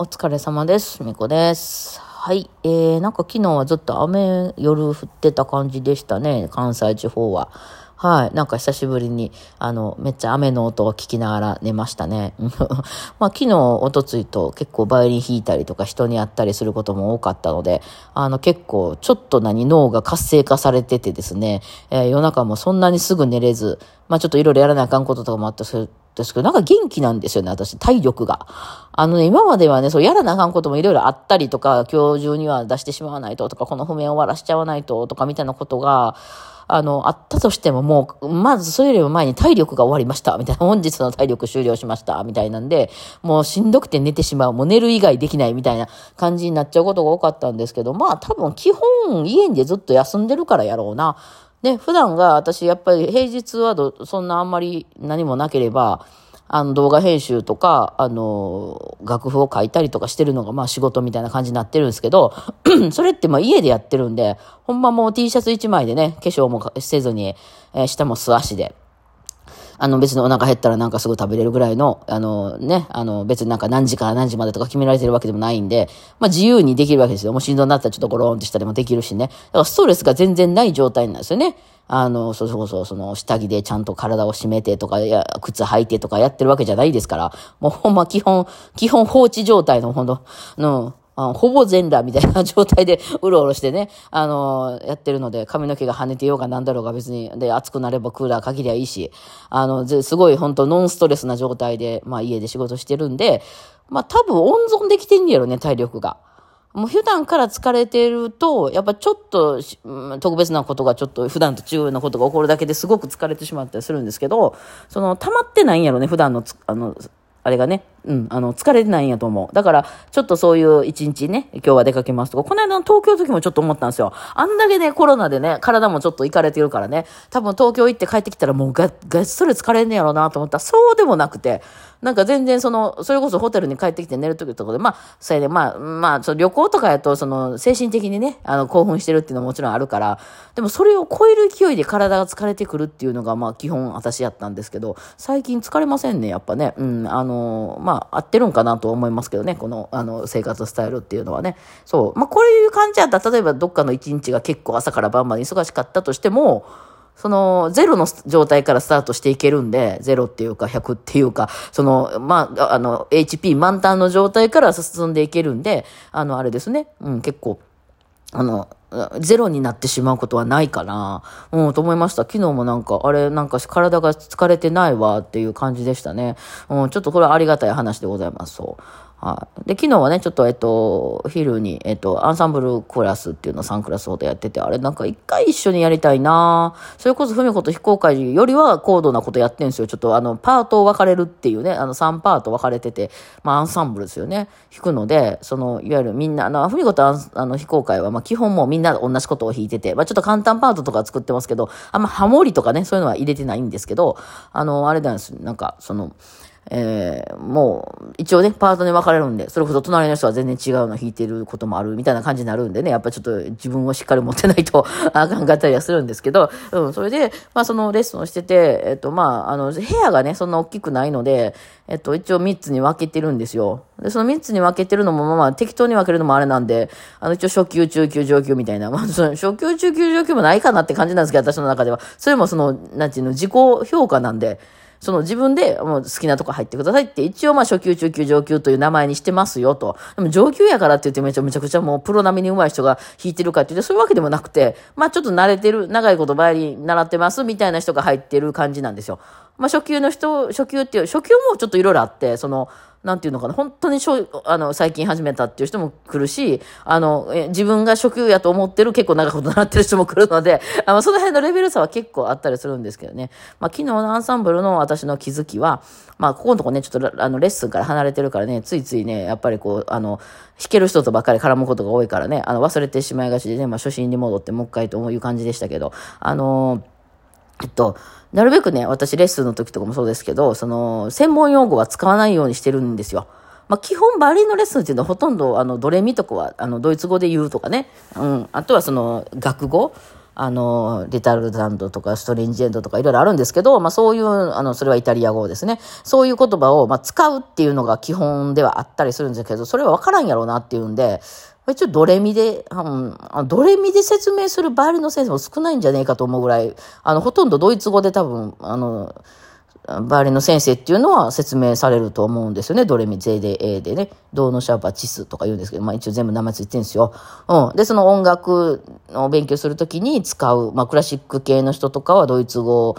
お疲れ様です。みこです。はい。えー、なんか昨日はずっと雨、夜降ってた感じでしたね。関西地方は。はい。なんか久しぶりに、あの、めっちゃ雨の音を聞きながら寝ましたね。まあ昨日、おとついと結構バイオリン弾いたりとか人に会ったりすることも多かったので、あの結構ちょっと何脳が活性化されててですね、えー夜中もそんなにすぐ寝れず、まあちょっといろいろやらなあかんこととかもあったそれですけど、なんか元気なんですよね、私、体力が。あのね、今まではね、そう、やらなあかんこともいろいろあったりとか、今日中には出してしまわないととか、この譜面を終わらしちゃわないととか、みたいなことが、あの、あったとしても、もう、まずそれよりも前に体力が終わりました、みたいな、本日の体力終了しました、みたいなんで、もうしんどくて寝てしまう、もう寝る以外できないみたいな感じになっちゃうことが多かったんですけど、まあ多分基本家でずっと休んでるからやろうな。で、普段が私やっぱり平日はそんなあんまり何もなければ、あの動画編集とか、あの、楽譜を書いたりとかしてるのがまあ仕事みたいな感じになってるんですけど、それってまあ家でやってるんで、ほんまもう T シャツ1枚でね、化粧もせずに、えー下も素足で、あの別にお腹減ったらなんかすぐ食べれるぐらいの、あのね、あの別になんか何時から何時までとか決められてるわけでもないんで、まあ自由にできるわけですよ。もう心臓になったらちょっとゴローンってしたりもできるしね。だからストレスが全然ない状態なんですよね。あの、そうそうそう、その下着でちゃんと体を締めてとか、いや靴履いてとかやってるわけじゃないですから、もうほんま基本、基本放置状態のほんと、の、あほぼ全裸みたいな状態でうろうろしてね、あのやってるので、髪の毛が跳ねてようがなんだろうが別に、で、暑くなればクーラーかけりゃいいし、あの、すごい本当ノンストレスな状態で、まあ家で仕事してるんで、まあ多分温存できてんねやろね、体力が。もう普段から疲れてると、やっぱちょっと、うん特別なことがちょっと普段と違うなことが起こるだけですごく疲れてしまったりするんですけど、その溜まってないんやろね、普段の、あの、あれがね、うん、あの、疲れてないんやと思う。だから、ちょっとそういう一日ね、今日は出かけますとか、この間の東京の時もちょっと思ったんですよ。あんだけね、コロナでね、体もちょっといかれてるからね、多分東京行って帰ってきたらもうが、がっそり疲れんねやろうなと思ったら、そうでもなくて、なんか全然その、それこそホテルに帰ってきて寝る時とかで、まあ、それでまあ、まあ、その旅行とかやと、その、精神的にね、あの、興奮してるっていうのももちろんあるから、でもそれを超える勢いで体が疲れてくるっていうのが、まあ、基本私やったんですけど、最近疲れませんね、やっぱね。うん、あの、まあ、合ってるんかなと思いますけどね、この、あの、生活スタイルっていうのはね。そう。まあ、こういう感じやったら、例えばどっかの一日が結構朝から晩まで忙しかったとしても、その、ゼロの状態からスタートしていけるんで、ゼロっていうか100っていうか、その、まあ、あの、HP 満タンの状態から進んでいけるんで、あの、あれですね、うん、結構、あの、ゼロになってしまうことはないかな。うん、と思いました。昨日もなんか、あれ、なんか体が疲れてないわっていう感じでしたね。うん、ちょっとこれはありがたい話でございます。そう。はい。で、昨日はね、ちょっと、えっと、昼に、えっと、アンサンブルクラスっていうのを3クラスほどやってて、あれなんか一回一緒にやりたいなそれこそ、ふみこと非公開よりは高度なことやってんですよ。ちょっと、あの、パートを分かれるっていうね、あの、3パート分かれてて、まあ、アンサンブルですよね。弾くので、その、いわゆるみんな、あの、ふみことあの、非公開は、まあ、基本もうみんな同じことを弾いてて、まあ、ちょっと簡単パートとか作ってますけど、あんまハモリとかね、そういうのは入れてないんですけど、あの、あれなんです。なんか、その、えー、もう、一応ね、パートに分かれるんで、それこそ隣の人は全然違うの弾いてることもあるみたいな感じになるんでね、やっぱちょっと自分をしっかり持ってないと あかんかったりはするんですけど、うん、それで、まあそのレッスンをしてて、えっと、まあ、あの、部屋がね、そんな大きくないので、えっと、一応3つに分けてるんですよ。で、その3つに分けてるのも、まあまあ、適当に分けるのもあれなんで、あの、一応初級、中級、上級みたいな、まあ、その初級、中級、上級もないかなって感じなんですけど、私の中では。それもその、なんていうの、自己評価なんで、その自分でもう好きなとこ入ってくださいって、一応まあ初級、中級、上級という名前にしてますよと。でも上級やからって言ってめちゃめちゃくちゃもうプロ並みに上手い人が弾いてるかって言ってそういうわけでもなくて、まあちょっと慣れてる、長いことバイオリン習ってますみたいな人が入ってる感じなんですよ。まあ初級の人、初級っていう、初級もちょっといろいろあって、その、なんていうのかな、本当にしょあの最近始めたっていう人も来るし、あの、自分が初級やと思ってる結構長いこと習ってる人も来るので、あのその辺のレベル差は結構あったりするんですけどね。まあ昨日のアンサンブルの私の気づきは、まあここのとこね、ちょっとあのレッスンから離れてるからね、ついついね、やっぱりこう、あの、弾ける人とばっかり絡むことが多いからね、あの忘れてしまいがちでね、まあ初心に戻ってもう一回という感じでしたけど、あのえっと、なるべくね、私レッスンの時とかもそうですけど、その、専門用語は使わないようにしてるんですよ。まあ、基本バリンのレッスンっていうのはほとんど、あの、ドレミとかは、あの、ドイツ語で言うとかね。うん。あとはその、学語。あの、リタルダンドとかストレンジエンドとかいろいろあるんですけど、まあそういう、あの、それはイタリア語ですね。そういう言葉を、まあ使うっていうのが基本ではあったりするんですけど、それはわからんやろうなっていうんで、一応ドレミで、うん、ドレミで説明するバイオリンの先生も少ないんじゃねえかと思うぐらい、あの、ほとんどドイツ語で多分、あの、バイオリンの先生っていうのは説明されると思うんですよね。ドレミ、ゼで、エでね。ドーノシャーパチスとか言うんですけど、まあ一応全部名前ついてるんですよ。うん。で、その音楽の勉強するときに使う、まあクラシック系の人とかはドイツ語を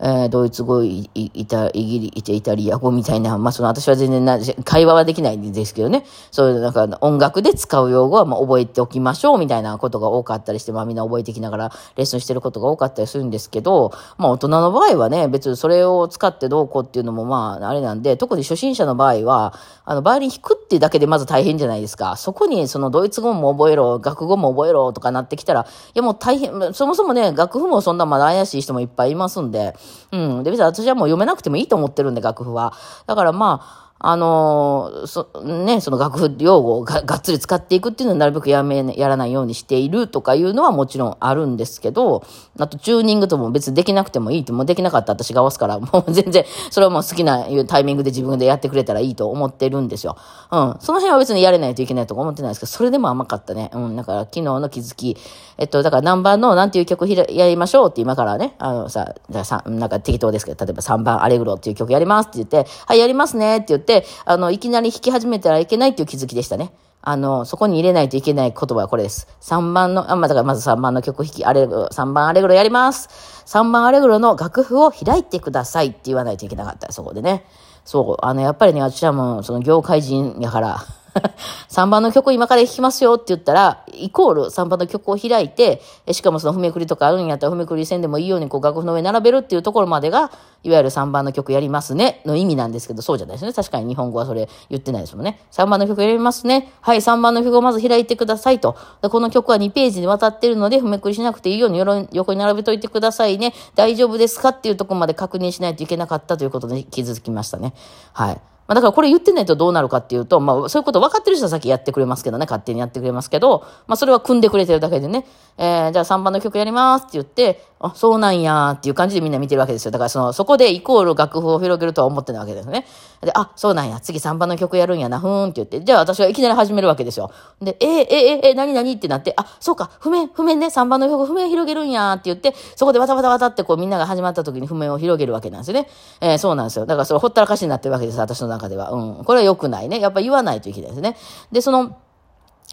えー、ドイツ語、イイタ、イギリ、イタリア語みたいな、まあ、その、私は全然な、会話はできないんですけどね。そういう、なんか、音楽で使う用語は、まあ、覚えておきましょう、みたいなことが多かったりして、まあ、みんな覚えてきながら、レッスンしてることが多かったりするんですけど、まあ、大人の場合はね、別にそれを使ってどうこうっていうのも、まあ、あれなんで、特に初心者の場合は、あの、バイオリン弾くっていうだけでまず大変じゃないですか。そこに、その、ドイツ語も覚えろ、学語も覚えろ、とかなってきたら、いや、もう大変、そもそもね、楽譜もそんなまだ怪しい人もいっぱいいますんで、うん。で、別に私はもう読めなくてもいいと思ってるんで、楽譜は。だからまあ、あのそ、ね、その楽譜用語をががっつり使っていくっていうのはなるべくやめ、やらないようにしているとかいうのはもちろんあるんですけど、あとチューニングとも別にできなくてもいいって、もうできなかった私が合わすから、もう全然、それはもう好きなタイミングで自分でやってくれたらいいと思ってるんですよ。うん。その辺は別にやれないといけないとか思ってないですけど、それでも甘かったね。うん。だから昨日の気づき、えっと、だから何番のなんていう曲やりましょうって今からね、あのさ、さ、なんか適当ですけど、例えば3番アレグロっていう曲やりますって言って、はい、やりますねって言って、あの、いきなり弾き始めたらいけないっていう気づきでしたね。あの、そこに入れないといけない言葉はこれです。3番の、あ、まあ、だからまず3番の曲弾き、アレグロ、3番アレグロやります。3番アレグロの楽譜を開いてくださいって言わないといけなかった、そこでね。そう、あの、やっぱりね、私はもう、その業界人やから、3番の曲今から弾きますよって言ったら、イコール3番の曲を開いて、しかもその譜めくりとかあるんやったら譜めくり線でもいいようにこう楽譜の上並べるっていうところまでが、いわゆる3番の曲やりますねの意味なんですけど、そうじゃないですね。確かに日本語はそれ言ってないですもんね。3番の曲やりますね。はい、3番の曲をまず開いてくださいと。でこの曲は2ページにわたってるので、譜めくりしなくていいように横に並べといてくださいね。大丈夫ですかっていうところまで確認しないといけなかったということで気づきましたね。はい。まあ、だからこれ言ってないとどうなるかっていうと、まあ、そういうこと分かってる人は先やってくれますけどね、勝手にやってくれますけど、まあ、それは組んでくれてるだけでね、えー、じゃあ3番の曲やりますって言って、あ、そうなんやっていう感じでみんな見てるわけですよ。だからその、そこでイコール楽譜を広げるとは思ってないわけですね。で、あ、そうなんや、次3番の曲やるんやな、ふーんって言って、じゃあ私はいきなり始めるわけですよ。で、えー、えー、えー、えー、何何ってなって、あ、そうか、譜面、譜面ね、3番の曲、譜面広げるんやって言って、そこでわたわたわたってこうみんなが始まった時に譜面を広げるわけなんですよね。えー、そうなんですよ。だからそれほったらかしになってるわけです、私の中中では。うん。これは良くないね。やっぱ言わないといけないですね。で、その、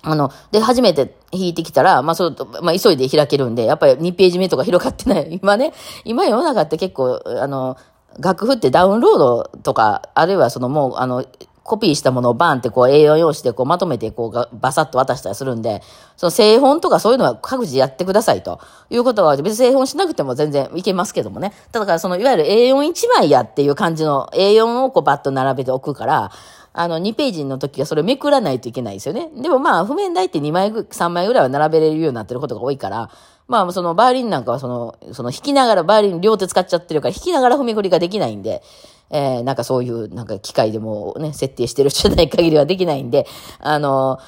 あの、で、初めて引いてきたら、まあ、そう、まあ、急いで開けるんで、やっぱり2ページ目とか広がってない。今ね、今世の中って結構、あの、楽譜ってダウンロードとか、あるいはそのもう、あの、コピーしたものをバーンってこう A4 用紙でこうまとめてこうバサッと渡したりするんで、その製本とかそういうのは各自やってくださいということは別に製本しなくても全然いけますけどもね。だからそのいわゆる A41 枚やっていう感じの A4 をこうバッと並べておくから、あの、2ページの時はそれをめくらないといけないですよね。でもまあ、譜面台って2枚、3枚ぐらいは並べれるようになってることが多いから、まあ、そのバイオリンなんかはその、その弾きながら、バイオリン両手使っちゃってるから、弾きながら踏みくりができないんで、えー、なんかそういう、なんか機械でもね、設定してる人じゃない限りはできないんで、あの、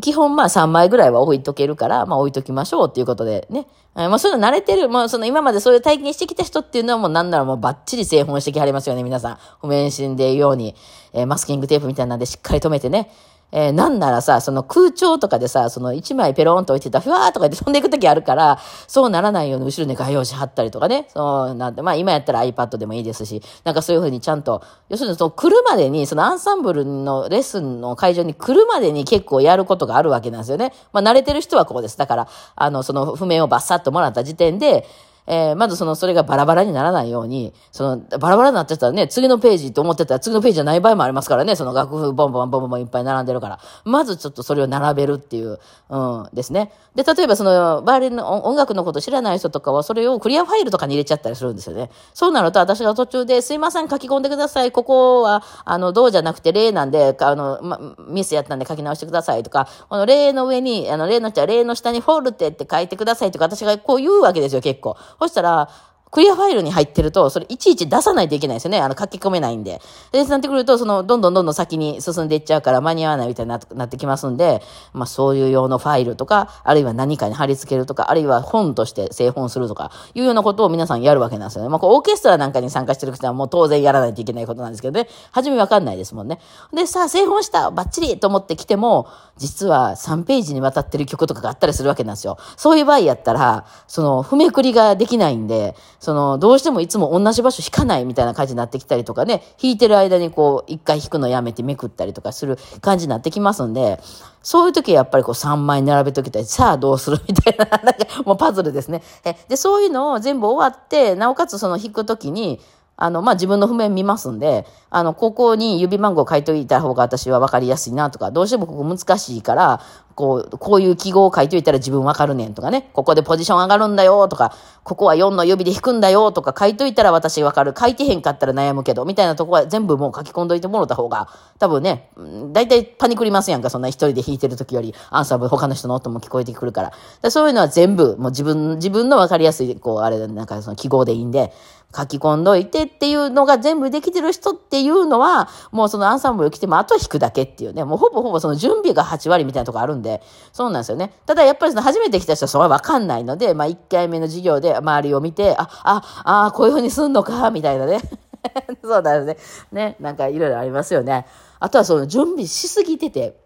基本まあ3枚ぐらいは置いとけるから、まあ置いときましょうっていうことでね。えー、まあそういうの慣れてる、もうその今までそういう体験してきた人っていうのはもうなんならもうバッチリ製本してきはりますよね、皆さん。不面心で言うように、えー、マスキングテープみたいなんでしっかり止めてね。えー、なんならさ、その空調とかでさ、その一枚ペローンと置いてたふわーとかで飛んでいくときあるから、そうならないように後ろに画用紙貼ったりとかね。そうなんて、まあ今やったら iPad でもいいですし、なんかそういうふうにちゃんと、要するにその来るまでに、そのアンサンブルのレッスンの会場に来るまでに結構やることがあるわけなんですよね。まあ慣れてる人はこうです。だから、あの、その譜面をバッサッともらった時点で、えー、まずその、それがバラバラにならないように、その、バラバラになってたらね、次のページと思ってたら次のページじゃない場合もありますからね、その楽譜ボンボンボンボンいっぱい並んでるから。まずちょっとそれを並べるっていう、うん、ですね。で、例えばその、バイオリンの音楽のこと知らない人とかは、それをクリアファイルとかに入れちゃったりするんですよね。そうなると、私が途中で、すいません、書き込んでください。ここは、あの、どうじゃなくて、例なんで、あの、ま、ミスやったんで書き直してくださいとか、この例の上に、あの、例の下、例の下にフォルテって書いてくださいとか、私がこう言うわけですよ、結構。そしたら、クリアファイルに入ってると、それいちいち出さないといけないですよね。あの、書き込めないんで。で、そうなってくると、その、どんどんどんどん先に進んでいっちゃうから間に合わないみたいになってきますんで、まあ、そういう用のファイルとか、あるいは何かに貼り付けるとか、あるいは本として製本するとか、いうようなことを皆さんやるわけなんですよね。まあ、こう、オーケストラなんかに参加してる人はもう当然やらないといけないことなんですけどね。初めわかんないですもんね。で、さあ、製本したバッチリと思って来ても、実は3ページにわたってる曲とかがあったりするわけなんですよ。そういう場合やったら、その、譜めくりができないんで、その、どうしてもいつも同じ場所弾かないみたいな感じになってきたりとかね、弾いてる間にこう、一回弾くのやめてめくったりとかする感じになってきますんで、そういう時はやっぱりこう3枚並べときたい。さあどうするみたいな、なんかもうパズルですね。で、そういうのを全部終わって、なおかつその弾く時に、あの、まあ、自分の譜面見ますんで、あの、ここに指番号書いといた方が私は分かりやすいなとか、どうしてもここ難しいから、こう、こういう記号を書いといたら自分分かるねんとかね、ここでポジション上がるんだよとか、ここは4の指で弾くんだよとか書いといたら私分かる。書いてへんかったら悩むけど、みたいなとこは全部もう書き込んどいてもろた方が、多分ね、大体パニクりますやんか、そんな一人で弾いてる時より、アンサーブ他の人の音も聞こえてくるから。そういうのは全部、もう自分、自分の分かりやすい、こう、あれ、なんかその記号でいいんで、書き込んどいてっていうのが全部できてる人っていういうのは、もうそのアンサンブル来てもあとは弾くだけっていうね、もうほぼほぼその準備が8割みたいなとこあるんで、そうなんですよね。ただやっぱりその初めて来た人はそれはわかんないので、まあ1回目の授業で周りを見て、あ、あ、ああ、こういうふうにすんのか、みたいなね。そうだよね。ね、なんかいろいろありますよね。あとはその準備しすぎてて、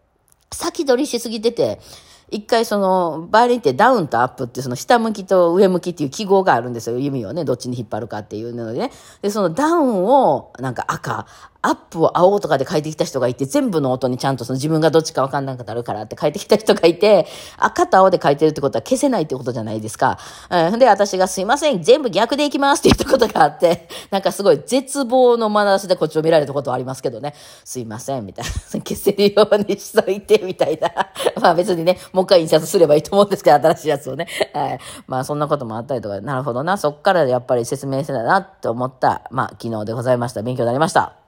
先取りしすぎてて、一回その、バイオリンってダウンとアップってその下向きと上向きっていう記号があるんですよ。弓をね、どっちに引っ張るかっていうのでね。で、そのダウンをなんか赤、アップを青とかで書いてきた人がいて、全部の音にちゃんとその自分がどっちかわかんなくなるからって書いてきた人がいて、赤と青で書いてるってことは消せないってことじゃないですか。うん、で、私がすいません、全部逆でいきますって言ったことがあって、なんかすごい絶望の眼差しでこっちを見られたことはありますけどね、すいません、みたいな。消せるようにしといて、みたいな。まあ別にね、もう一回印刷すればいいと思うんですけど、新しいやつをね。はい。まあそんなこともあったりとか、なるほどな、そっからやっぱり説明してたなって思った、まあ昨日でございました。勉強になりました。